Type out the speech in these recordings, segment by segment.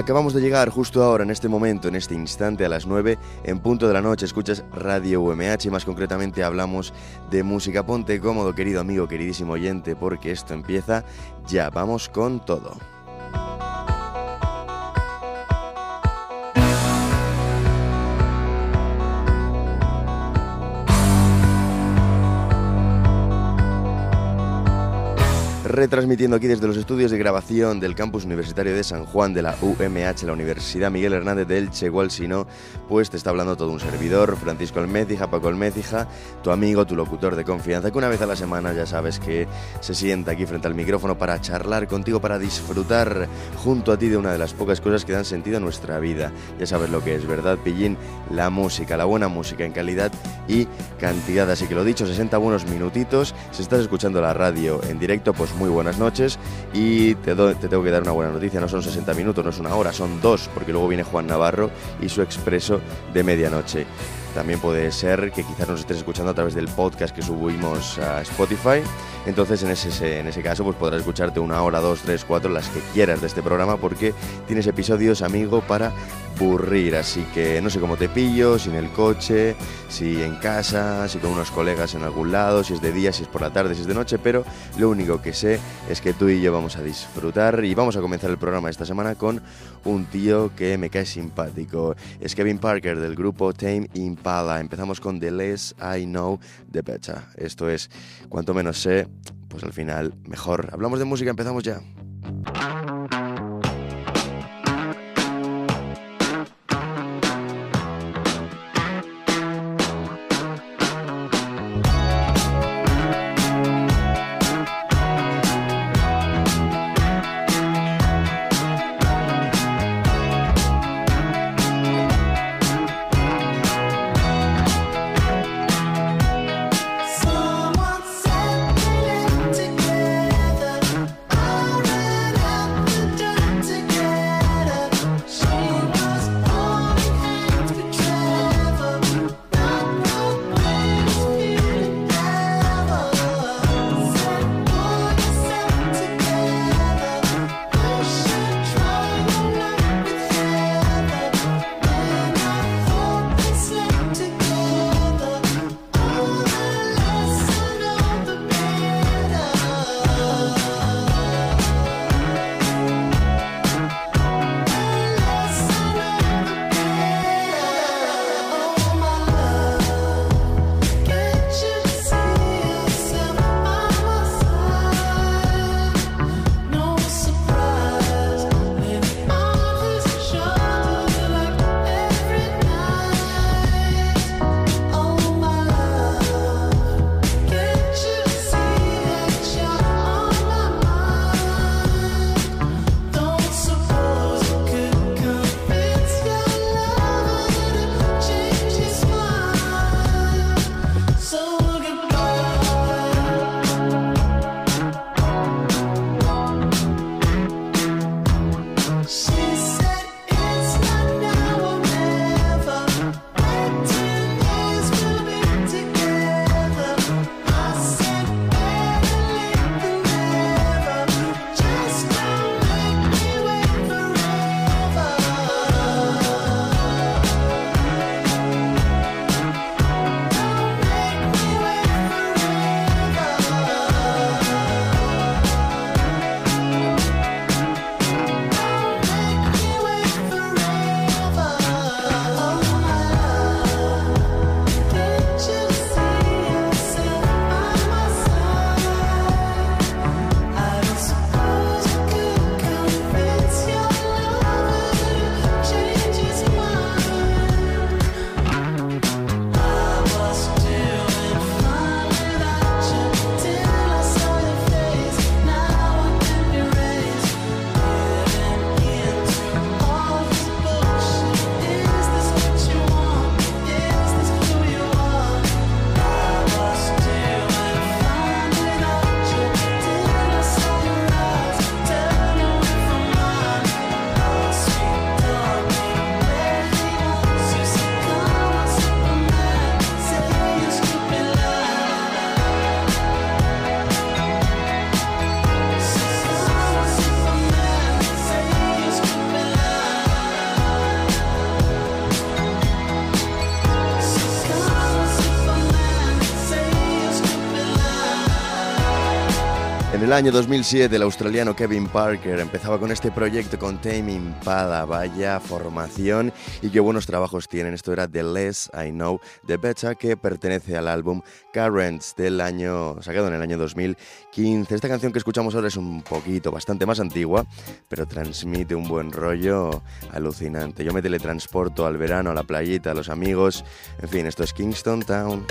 Acabamos de llegar justo ahora, en este momento, en este instante, a las 9, en punto de la noche. Escuchas Radio UMH y más concretamente hablamos de música. Ponte cómodo, querido amigo, queridísimo oyente, porque esto empieza ya. Vamos con todo. Retransmitiendo aquí desde los estudios de grabación del campus universitario de San Juan de la UMH, la Universidad Miguel Hernández de Elche, igual si no, pues te está hablando todo un servidor, Francisco Almecija, Paco Almecija, tu amigo, tu locutor de confianza, que una vez a la semana ya sabes que se sienta aquí frente al micrófono para charlar contigo, para disfrutar junto a ti de una de las pocas cosas que dan sentido a nuestra vida. Ya sabes lo que es, ¿verdad, Pillín? La música, la buena música en calidad y cantidad. Así que lo dicho, 60 buenos minutitos. Si estás escuchando la radio en directo, pues muy buenas noches y te, te, tengo que dar una buena noticia, no son 60 minutos, no es una hora, son dos, porque luego viene Juan Navarro y su expreso de medianoche. También puede ser que quizás nos estés escuchando a través del podcast que subimos a Spotify. Entonces, en ese, en ese caso, pues podrás escucharte una hora, dos, tres, cuatro, las que quieras de este programa, porque tienes episodios, amigo, para burrir. Así que no sé cómo te pillo, si en el coche, si en casa, si con unos colegas en algún lado, si es de día, si es por la tarde, si es de noche, pero lo único que sé es que tú y yo vamos a disfrutar y vamos a comenzar el programa esta semana con un tío que me cae simpático. Es Kevin Parker del grupo Tame Impala. Empezamos con The Less I Know, The Better. Esto es, cuanto menos sé, pues al final mejor. Hablamos de música, empezamos ya. El año 2007 el australiano Kevin Parker empezaba con este proyecto con Tame Impala, vaya formación y qué buenos trabajos tienen. Esto era The Less I Know, The Better, que pertenece al álbum Currents del año, sacado en el año 2015. Esta canción que escuchamos ahora es un poquito, bastante más antigua, pero transmite un buen rollo alucinante. Yo me teletransporto al verano, a la playita, a los amigos, en fin, esto es Kingston Town.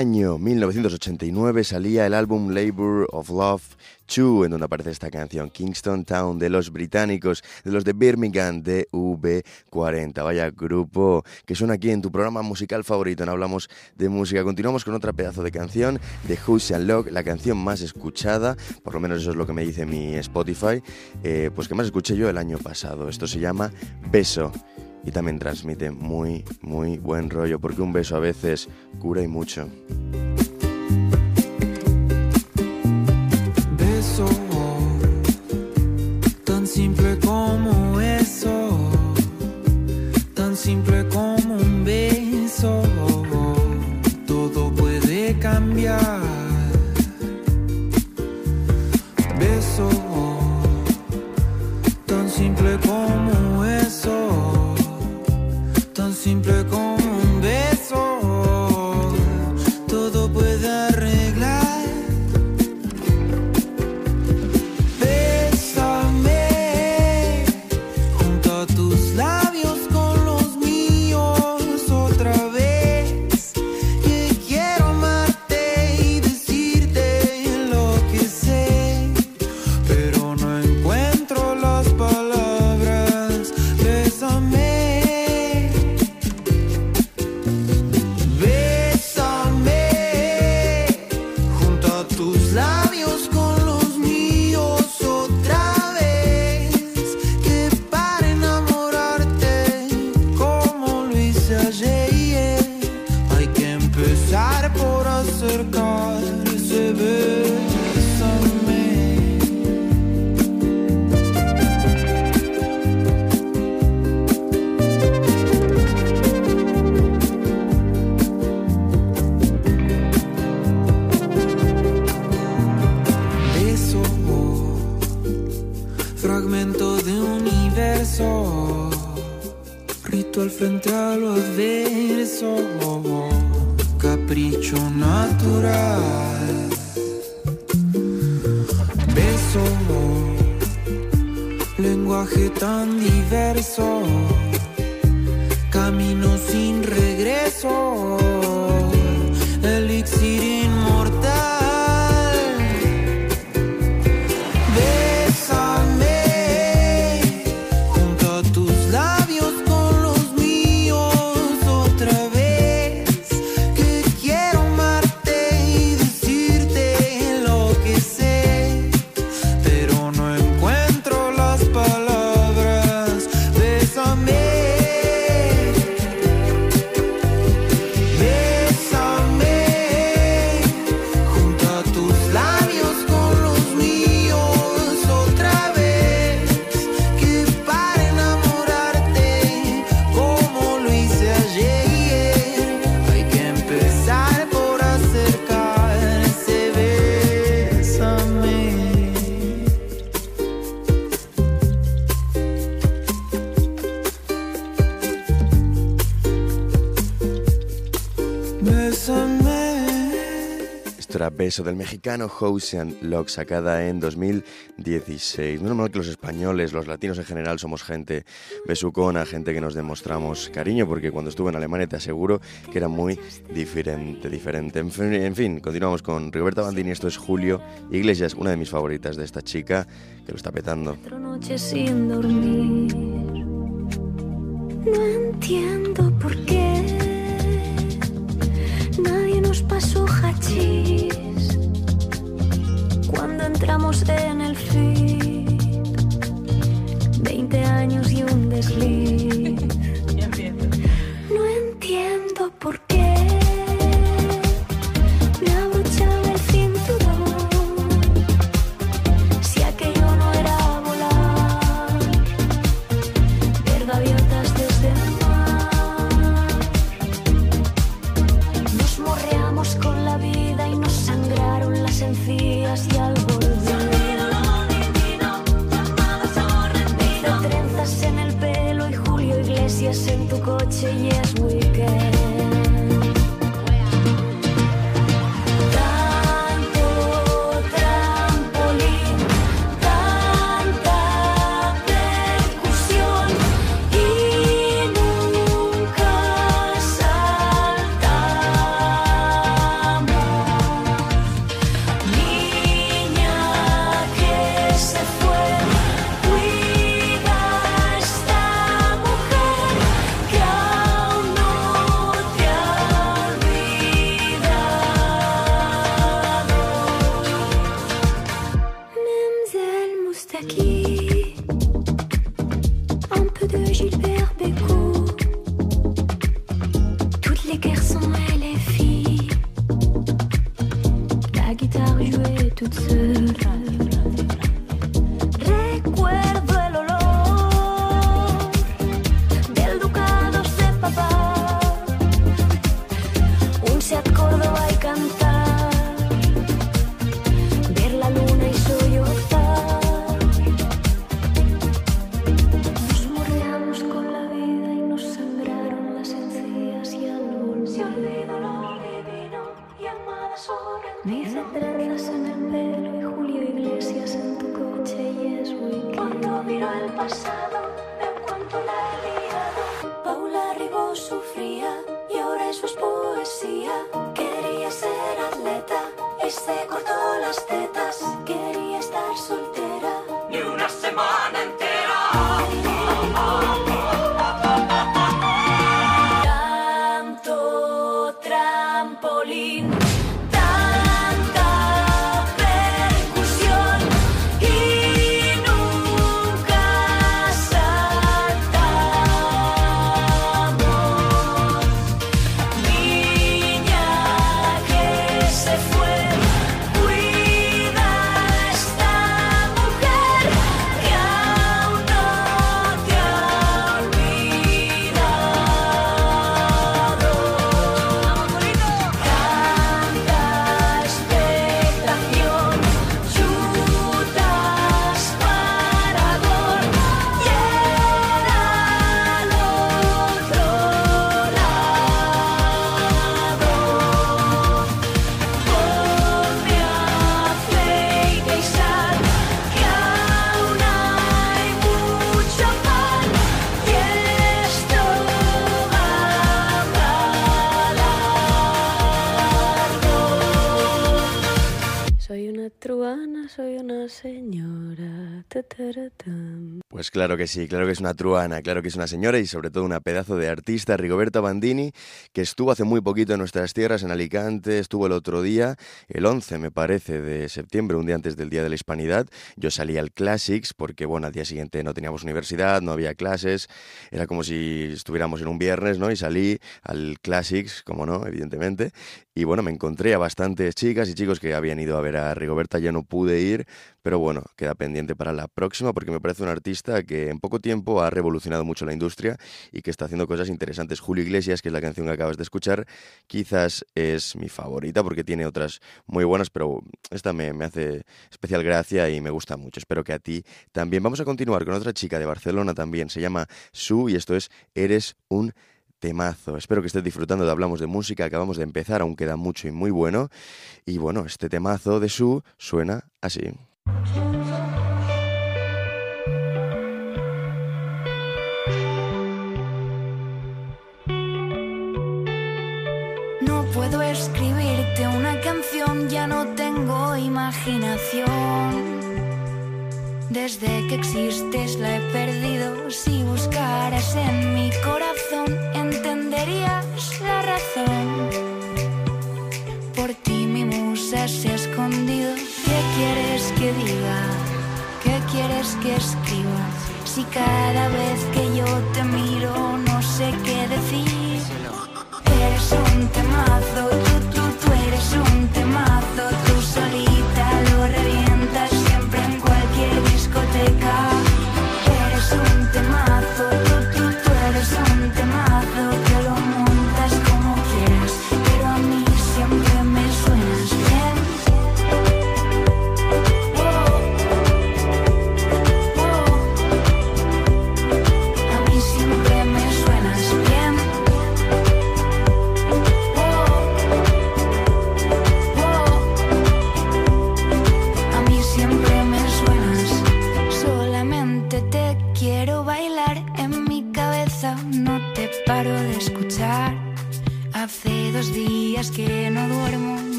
Año 1989 salía el álbum Labor of Love 2, en donde aparece esta canción, Kingston Town, de los británicos, de los de Birmingham, de V40. Vaya grupo que suena aquí en tu programa musical favorito. No hablamos de música. Continuamos con otra pedazo de canción de Who's and Log, la canción más escuchada, por lo menos eso es lo que me dice mi Spotify, eh, pues que más escuché yo el año pasado. Esto se llama Beso y también transmite muy, muy buen rollo, porque un beso a veces cura y mucho. tan diverso. eso del mexicano Housean Locke, sacada en 2016. Menos mal que los españoles, los latinos en general, somos gente besucona, gente que nos demostramos cariño, porque cuando estuve en Alemania te aseguro que era muy diferente. diferente. En, fin, continuamos con Roberta Bandini. Esto es Julio Iglesias, una de mis favoritas de esta chica que lo está petando. No entiendo por qué nadie nos pasó hachís cuando entramos en el fin, 20 años y un desliz. flores en el pelo y Julio Iglesias en tu coche y es weekend. Cuando miro al pasado. Pues claro que sí, claro que es una truana, claro que es una señora y sobre todo una pedazo de artista, Rigoberta Bandini, que estuvo hace muy poquito en nuestras tierras, en Alicante, estuvo el otro día, el 11 me parece de septiembre, un día antes del Día de la Hispanidad. Yo salí al Classics porque, bueno, al día siguiente no teníamos universidad, no había clases, era como si estuviéramos en un viernes, ¿no? Y salí al Classics, como no, evidentemente, y bueno, me encontré a bastantes chicas y chicos que habían ido a ver a Rigoberta, ya no pude ir, pero bueno, queda pendiente para la próxima porque me parece un artista que en poco tiempo ha revolucionado mucho la industria y que está haciendo cosas interesantes. Julio Iglesias, que es la canción que acabas de escuchar, quizás es mi favorita porque tiene otras muy buenas, pero esta me, me hace especial gracia y me gusta mucho. Espero que a ti también. Vamos a continuar con otra chica de Barcelona también, se llama Su y esto es Eres un temazo. Espero que estés disfrutando de Hablamos de Música. Acabamos de empezar, aún queda mucho y muy bueno. Y bueno, este temazo de Su suena así. No puedo escribirte una canción, ya no tengo imaginación. Desde que existes la he perdido. Si buscaras en mi corazón, entenderías la razón. Por ti mi musa se ha escondido. ¿Qué quieres que diga? ¿Qué quieres que escriba? Si cada vez que yo te miro no sé qué decir. Eres un temazo,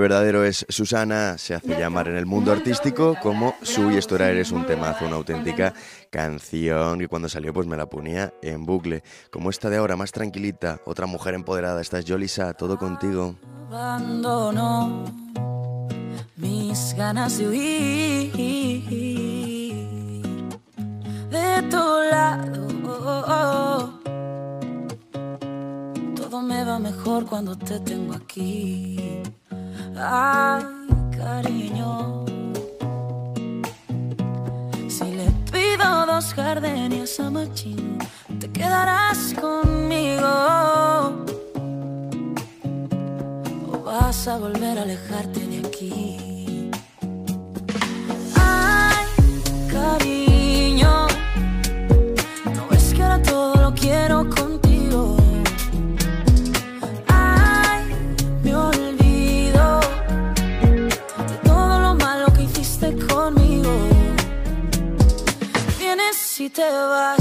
verdadero es Susana, se hace llamar en el mundo artístico como Su y esto era Eres un temazo, una auténtica canción y cuando salió pues me la ponía en bucle. Como esta de ahora, más tranquilita, otra mujer empoderada, esta es todo contigo. abandono mis ganas de huir de tu lado. Todo me va mejor cuando te tengo aquí. Ay, cariño. Si le pido dos gardenias a Machín, te quedarás conmigo. o vas a volver a alejarte Vienes y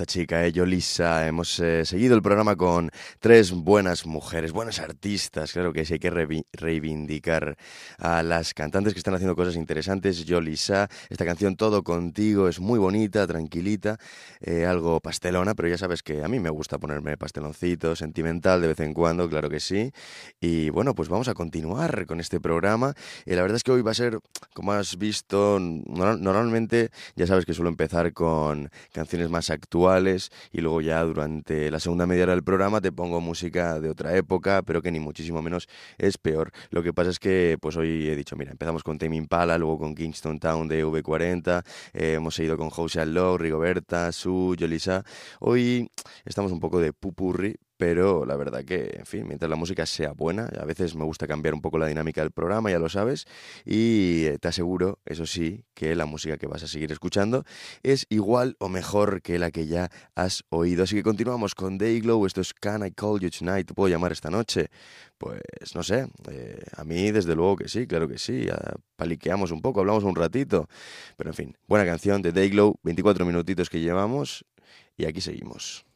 esta chica, eh, Yolisa. Hemos eh, seguido el programa con tres buenas mujeres, buenas artistas. Claro que sí, hay que reivindicar a las cantantes que están haciendo cosas interesantes. Yolisa, esta canción Todo Contigo es muy bonita, tranquilita, eh, algo pastelona, pero ya sabes que a mí me gusta ponerme pasteloncito, sentimental de vez en cuando, claro que sí. Y bueno, pues vamos a continuar con este programa. Eh, la verdad es que hoy va a ser, como has visto, no- normalmente ya sabes que suelo empezar con canciones más actuales y luego ya durante la segunda media hora del programa te pongo música de otra época, pero que ni muchísimo menos es peor. Lo que pasa es que pues hoy he dicho, mira, empezamos con Tame Impala, luego con Kingston Town de V40, eh, hemos seguido con Jose Law, Rigoberta, Su, Yolisa. Hoy estamos un poco de pupurri, pero la verdad que, en fin, mientras la música sea buena, a veces me gusta cambiar un poco la dinámica del programa, ya lo sabes, y eh, te aseguro, eso sí, que la música que vas a seguir escuchando es igual o mejor que la que ya has oído. Así que continuamos con Dayglow, esto es Can I Call You Tonight, ¿te puedo llamar esta noche? Pues no sé, eh, a mí desde luego que sí, claro que sí, paliqueamos un poco, hablamos un ratito, pero en fin, buena canción de Dayglow, 24 minutitos que llevamos y aquí seguimos.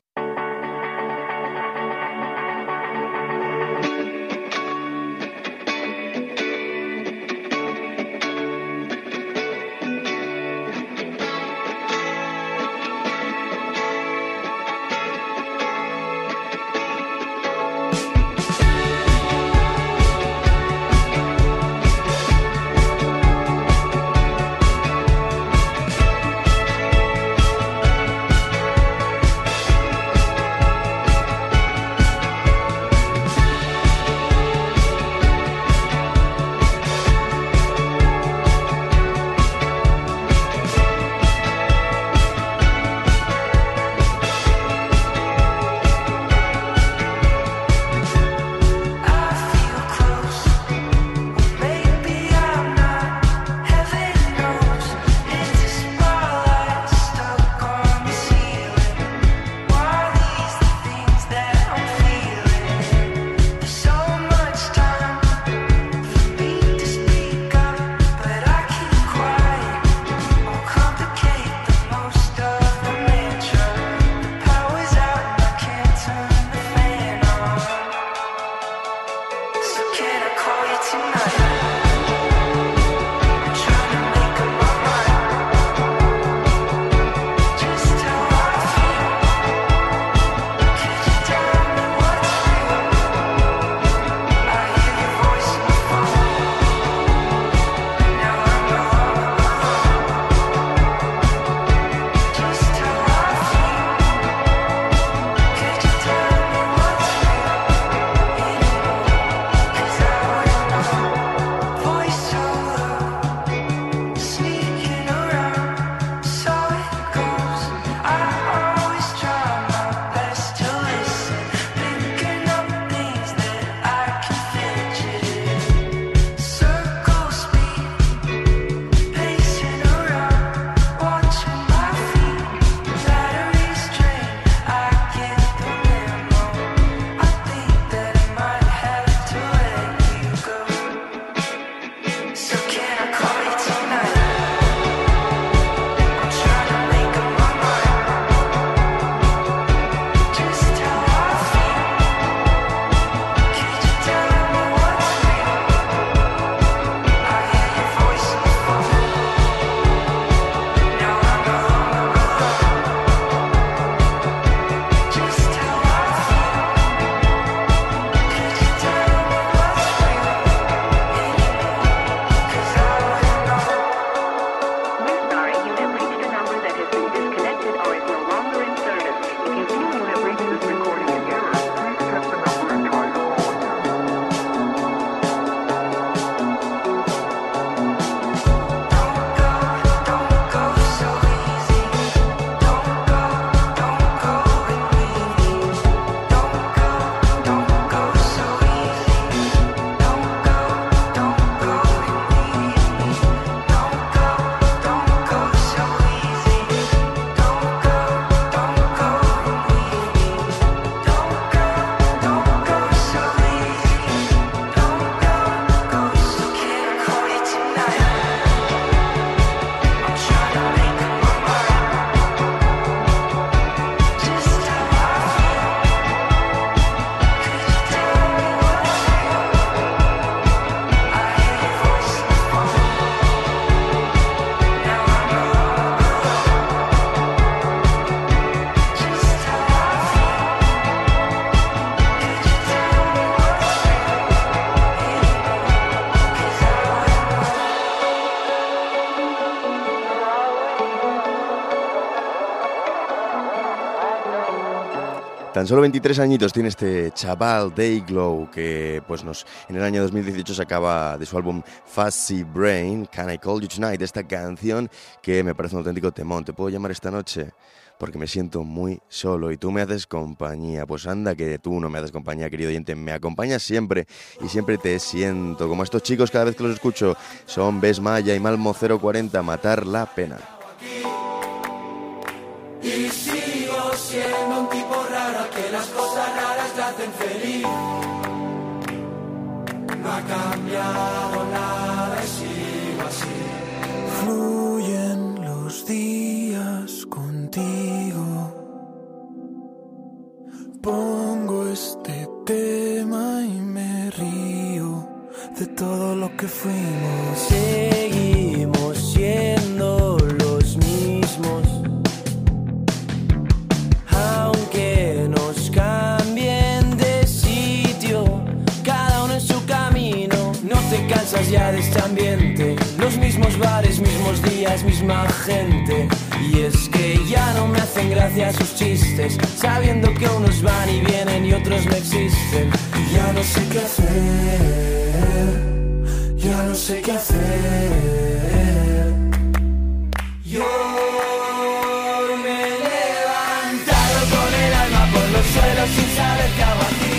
Tan solo 23 añitos tiene este chaval Dayglow que pues nos en el año 2018 sacaba de su álbum Fuzzy Brain Can I Call You Tonight esta canción que me parece un auténtico temón. ¿Te puedo llamar esta noche? Porque me siento muy solo y tú me haces compañía. Pues anda que tú no me haces compañía, querido oyente. Me acompañas siempre y siempre te siento. Como estos chicos cada vez que los escucho son Bes Maya y Malmo 040, Matar la Pena. Y sigo siendo No ha cambiado nada y sigo así. Fluyen los días contigo. Pongo este tema y me río de todo lo que fuimos. Seguimos siendo misma gente. Y es que ya no me hacen gracia sus chistes, sabiendo que unos van y vienen y otros no existen. Y ya no sé qué hacer, ya no sé qué hacer. Yo me he levantado con el alma por los suelos sin saber qué aquí.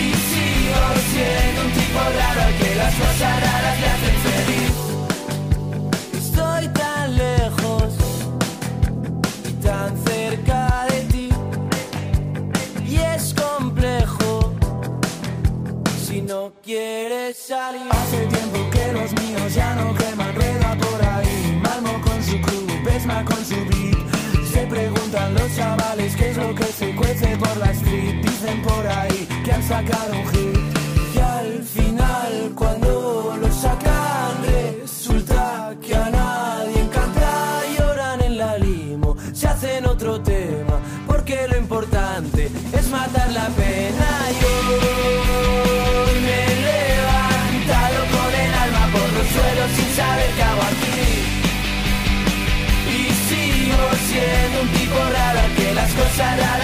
Y sigo siendo un tipo raro al que las cosas Hace tiempo que los míos ya no queman rueda por ahí. Malmo con su crew, Pesma con su beat. Se preguntan los chavales qué es lo que se cuece por la street. Dicen por ahí que han sacado un hit. Y al final, cuando lo sacan, resulta que a nadie encanta. Lloran en la limo, se hacen otro tema. Porque lo importante es matar la pena. Al que las cosas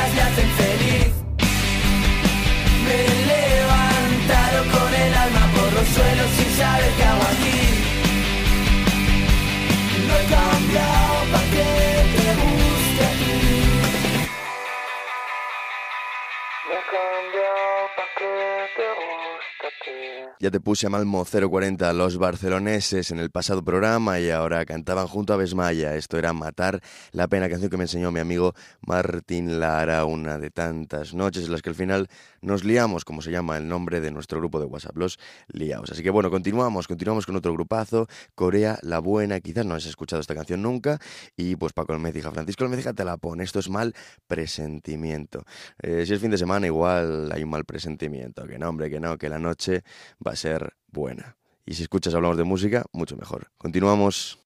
Ya te puse a Malmo 040 los barceloneses en el pasado programa y ahora cantaban junto a Besmaya. Esto era Matar la Pena, canción que me enseñó mi amigo Martín Lara, una de tantas noches en las que al final nos liamos, como se llama el nombre de nuestro grupo de WhatsApp, los liaos. Así que bueno, continuamos, continuamos con otro grupazo, Corea la Buena, quizás no has escuchado esta canción nunca, y pues Paco Almecija, Francisco Almecija te la pone, esto es mal presentimiento. Eh, si es fin de semana igual hay un mal presentimiento, que no hombre, que no, que la noche va a ser buena. Y si escuchas hablamos de música, mucho mejor. Continuamos.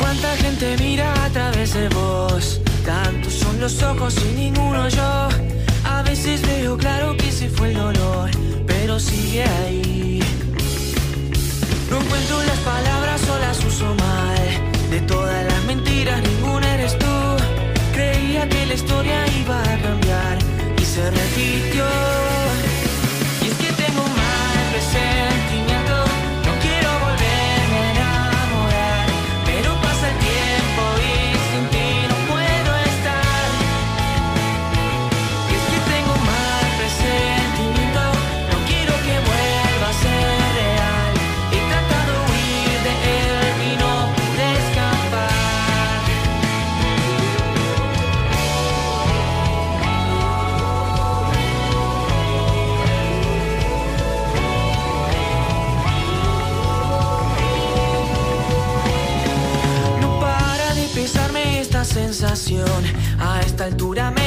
¿Cuánta gente mira a través de vos? Tantos son los ojos y ninguno yo. A veces veo claro que se fue el dolor, pero sigue ahí. No encuentro las palabras o las uso mal. De todas las mentiras, ninguna eres tú. Creía que la historia iba a cambiar y se repitió. A esta altura me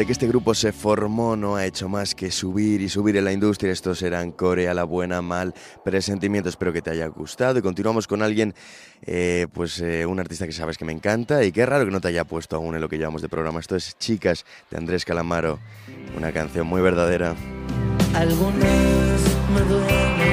desde que este grupo se formó no ha hecho más que subir y subir en la industria. Estos eran Corea, la buena, mal, presentimiento. Espero que te haya gustado. Y continuamos con alguien, eh, pues eh, un artista que sabes que me encanta y qué raro que no te haya puesto aún en lo que llevamos de programa. Esto es Chicas de Andrés Calamaro, una canción muy verdadera. Algunas me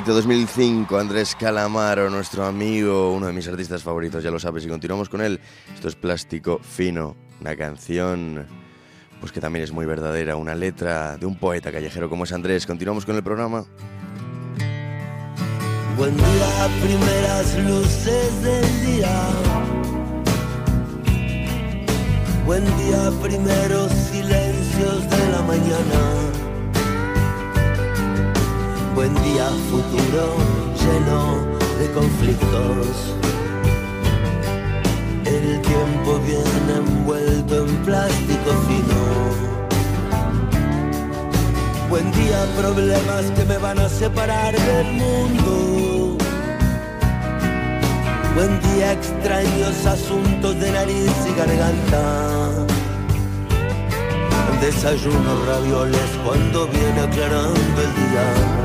directo 2005, Andrés Calamaro, nuestro amigo, uno de mis artistas favoritos, ya lo sabes, y continuamos con él. Esto es Plástico Fino, una canción pues que también es muy verdadera, una letra de un poeta callejero como es Andrés. Continuamos con el programa. Buen día, primeras luces del día. Buen día, primeros silencios de la mañana. Buen día, futuro lleno de conflictos. El tiempo viene envuelto en plástico fino. Buen día, problemas que me van a separar del mundo. Buen día, extraños asuntos de nariz y garganta. Desayuno ravioles cuando viene aclarando el día.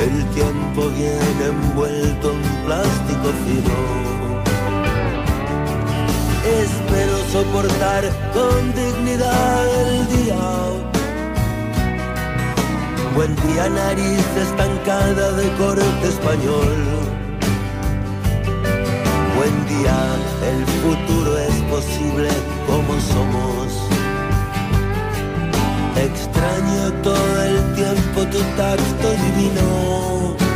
El tiempo viene envuelto en plástico fino. Espero soportar con dignidad el día. Buen día, nariz estancada de corte español. Buen día, el futuro es posible como somos. Extraño todo el tiempo tu tacto divino.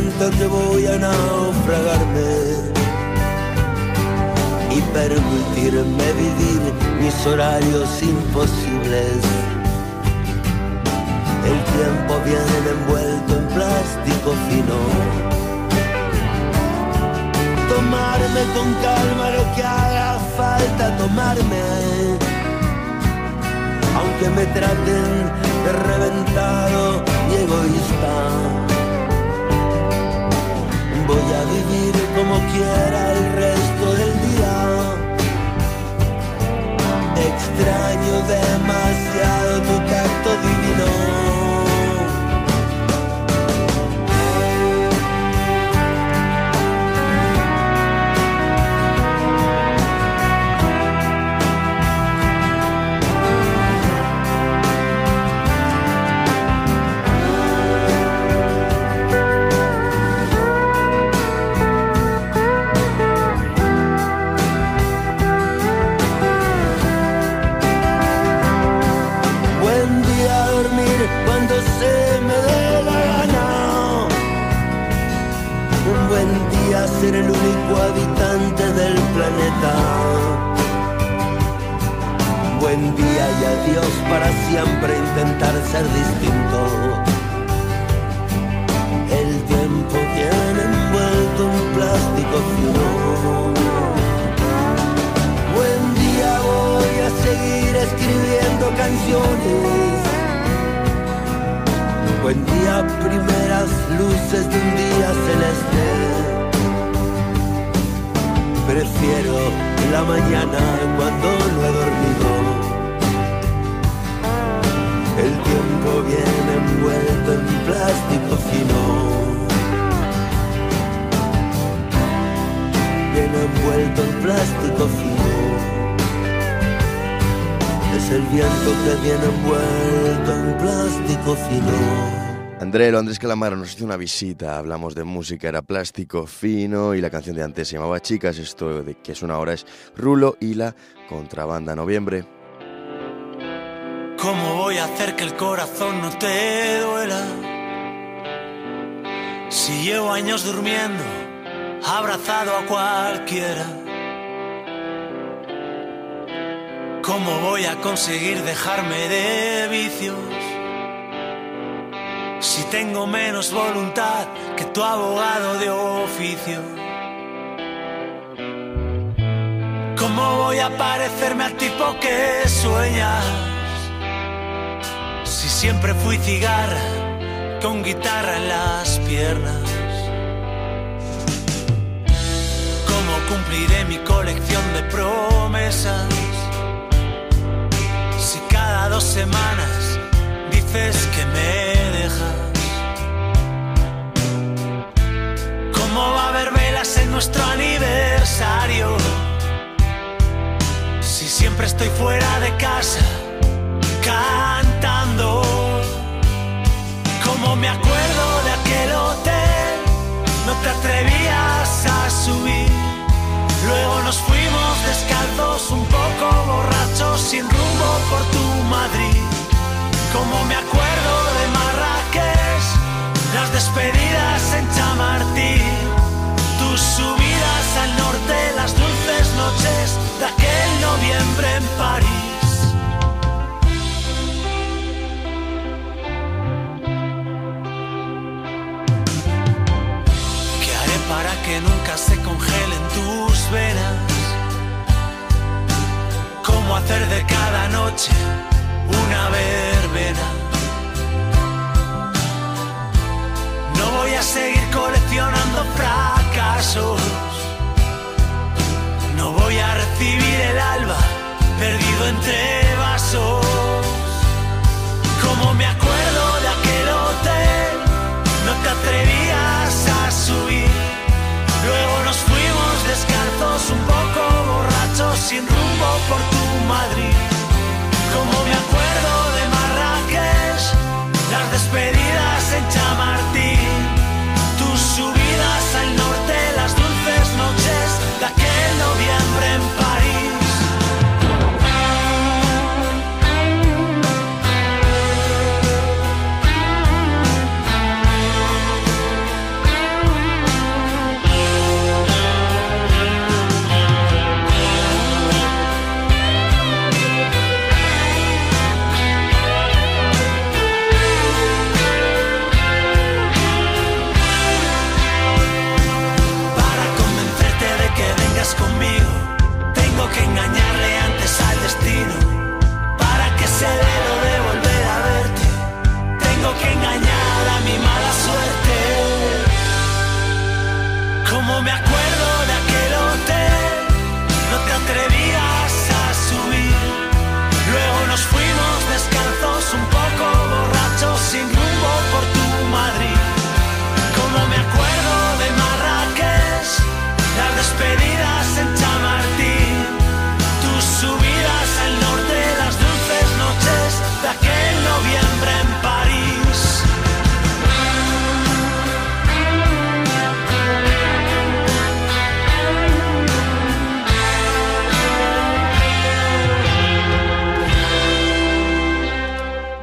Siento que voy a naufragarme y permitirme vivir mis horarios imposibles. El tiempo viene envuelto en plástico fino. Tomarme con calma lo que haga falta tomarme. Aunque me traten Calamaro nos hizo una visita, hablamos de música, era plástico fino y la canción de antes se llamaba Chicas, esto de que es una hora es Rulo y la contrabanda noviembre. ¿Cómo voy a hacer que el corazón no te duela? Si llevo años durmiendo, abrazado a cualquiera. ¿Cómo voy a conseguir dejarme de vicios? Tengo menos voluntad que tu abogado de oficio. ¿Cómo voy a parecerme al tipo que sueñas? Si siempre fui cigarra con guitarra en las piernas. ¿Cómo cumpliré mi colección de promesas? Si cada dos semanas dices que me dejas. ¿Cómo va a haber velas en nuestro aniversario? Si siempre estoy fuera de casa cantando. Como me acuerdo de aquel hotel, no te atrevías a subir. Luego nos fuimos descalzos, un poco borrachos, sin rumbo por tu Madrid. Como me acuerdo de Marrakech, las despedidas en Chamartín, tus subidas al norte, las dulces noches de aquel noviembre en París. ¿Qué haré para que nunca se congelen tus venas? ¿Cómo hacer de cada noche una verbena? No voy a recibir el alba perdido entre vasos. Como me acuerdo de aquel hotel, no te atrevías a subir. Luego nos fuimos descalzos, un poco borrachos, sin rumbo por tu Madrid.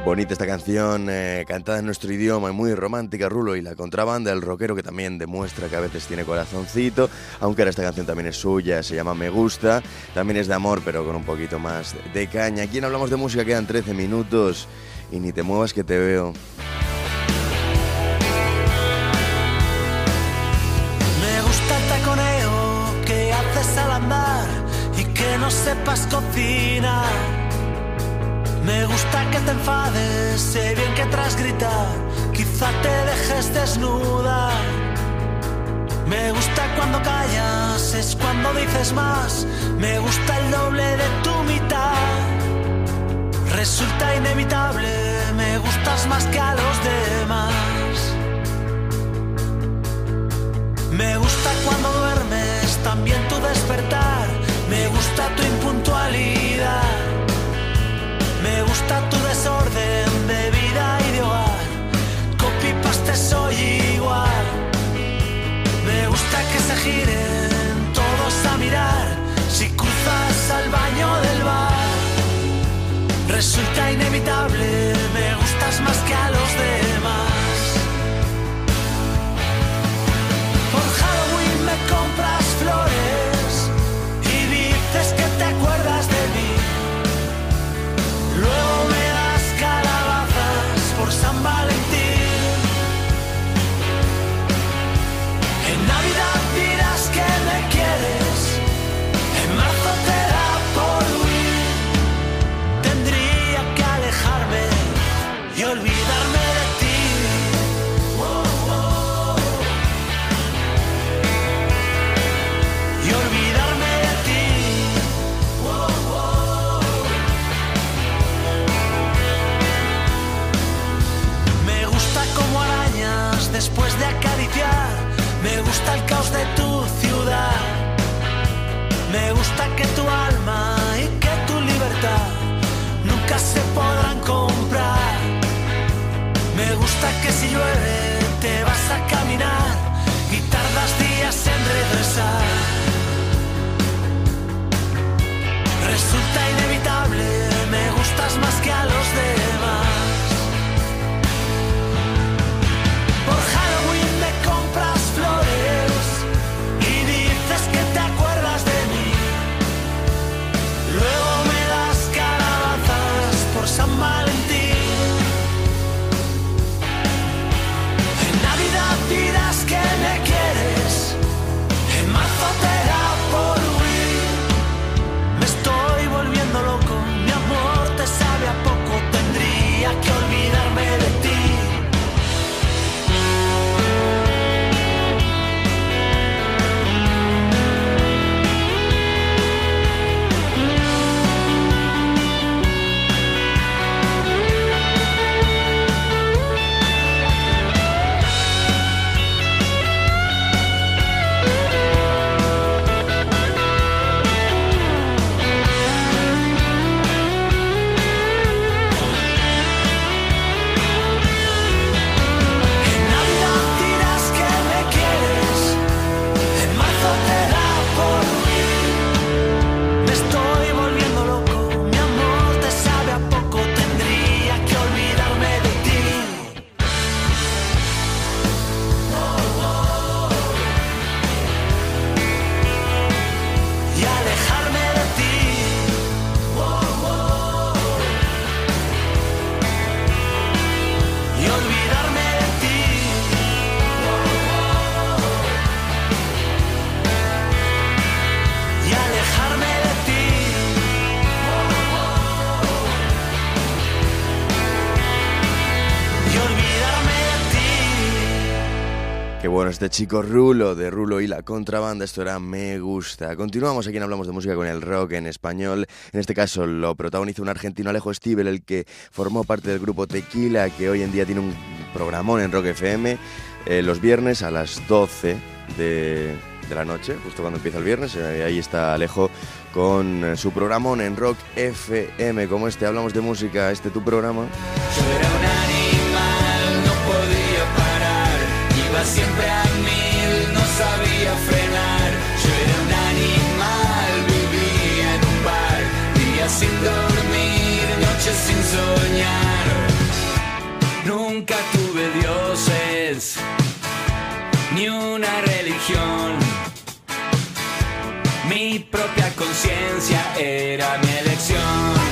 Bonita esta canción, eh, cantada en nuestro idioma, muy romántica, Rulo y la contrabanda, el rockero que también demuestra que a veces tiene corazoncito, aunque ahora esta canción también es suya, se llama Me Gusta, también es de amor, pero con un poquito más de caña. Aquí en Hablamos de Música quedan 13 minutos y ni te muevas que te veo. Me gusta el taconeo que haces al andar y que no sepas cocinar. Me gusta que te enfades, sé bien que tras gritar, quizá te dejes desnuda. Me gusta cuando callas, es cuando dices más. Me gusta el doble de tu mitad. Resulta inevitable, me gustas más que a los demás. Me gusta cuando duermes, también tu despertar. Me gusta tu impuntualidad. Me gusta tu desorden de vida y de hogar. Copy paste soy igual. Me gusta que se giren todos a mirar si cruzas al baño del bar. Resulta inevitable, me gustas más que a los demás. Chico Rulo, de Rulo y la contrabanda, esto era Me Gusta. Continuamos aquí en Hablamos de Música con el rock en español. En este caso lo protagoniza un argentino, Alejo Stivel, el que formó parte del grupo Tequila, que hoy en día tiene un programón en Rock FM eh, los viernes a las 12 de, de la noche, justo cuando empieza el viernes. eh, ahí está Alejo con eh, su programón en Rock FM. Como este, hablamos de música, este tu programa. Yo era un siempre a mil, no sabía frenar. Yo era un animal, vivía en un bar, días sin dormir, noches sin soñar. Nunca tuve dioses, ni una religión. Mi propia conciencia era mi elección.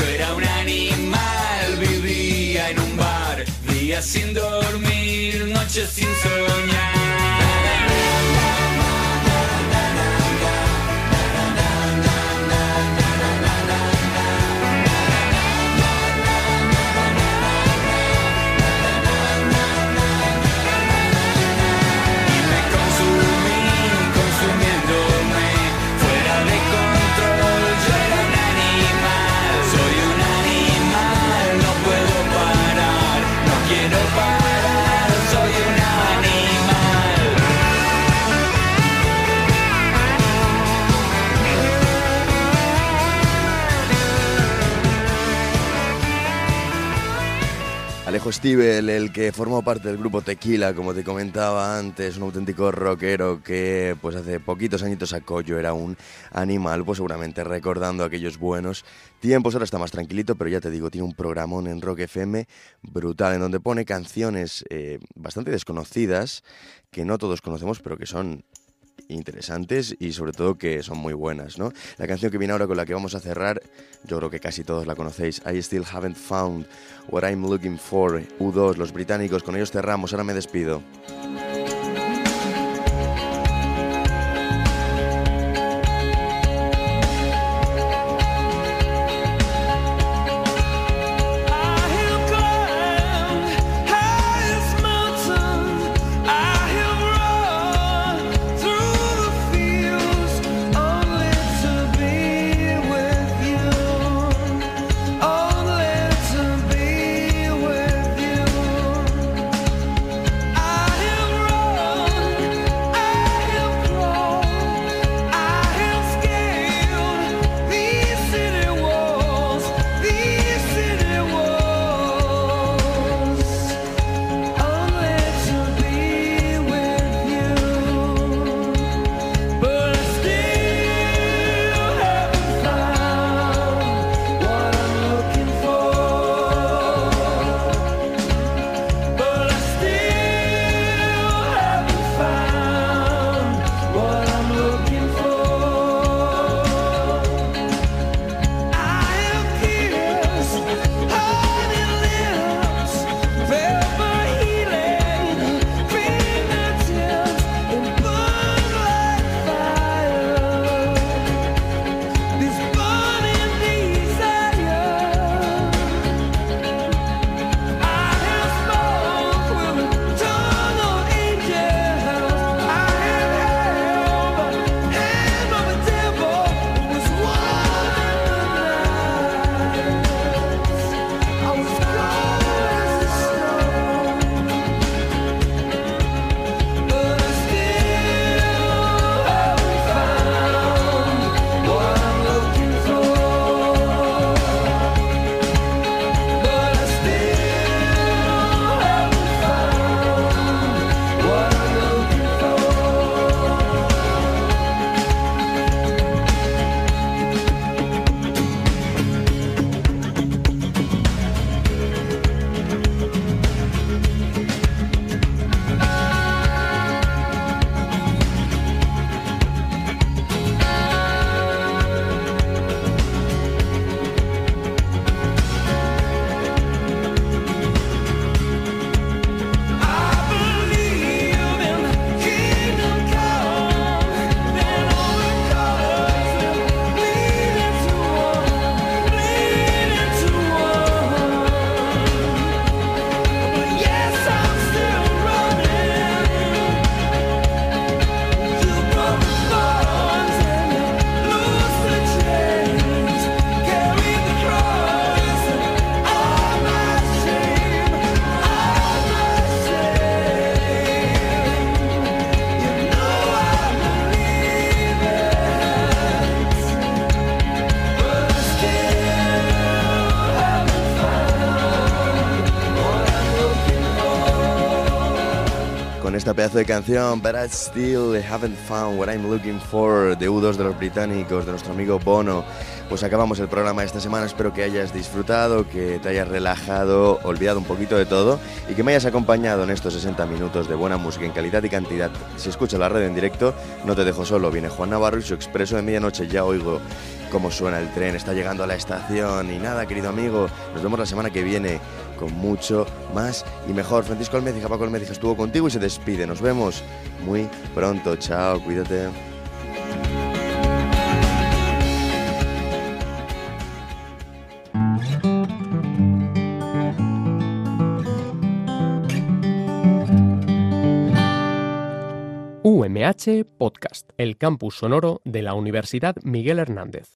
Yo era un animal, vivía en un bar, días sin dormir, noches sin soñar. El que formó parte del grupo Tequila, como te comentaba antes, un auténtico rockero que pues hace poquitos añitos sacó Yo era un animal, pues seguramente recordando aquellos buenos tiempos. Ahora está más tranquilito, pero ya te digo, tiene un programón en Rock FM brutal, en donde pone canciones eh, bastante desconocidas, que no todos conocemos, pero que son interesantes y sobre todo que son muy buenas, ¿no? La canción que viene ahora con la que vamos a cerrar, yo creo que casi todos la conocéis, I Still Haven't Found What I'm Looking For, U2, los británicos, con ellos cerramos, ahora me despido. Pedazo de canción, But I Still Haven't Found What I'm Looking For, de U2 de los británicos, de nuestro amigo Bono. Pues acabamos el programa esta semana, espero que hayas disfrutado, que te hayas relajado, olvidado un poquito de todo y que me hayas acompañado en estos 60 minutos de buena música en calidad y cantidad. Si escuchas la red en directo, no te dejo solo, viene Juan Navarro y su expreso de medianoche, ya oigo cómo suena el tren, está llegando a la estación y nada, querido amigo, nos vemos la semana que viene con mucho más y mejor. Francisco Almecija, Paco Almecija estuvo contigo y se despide. Nos vemos muy pronto. Chao, cuídate. UMH Podcast, el campus sonoro de la Universidad Miguel Hernández.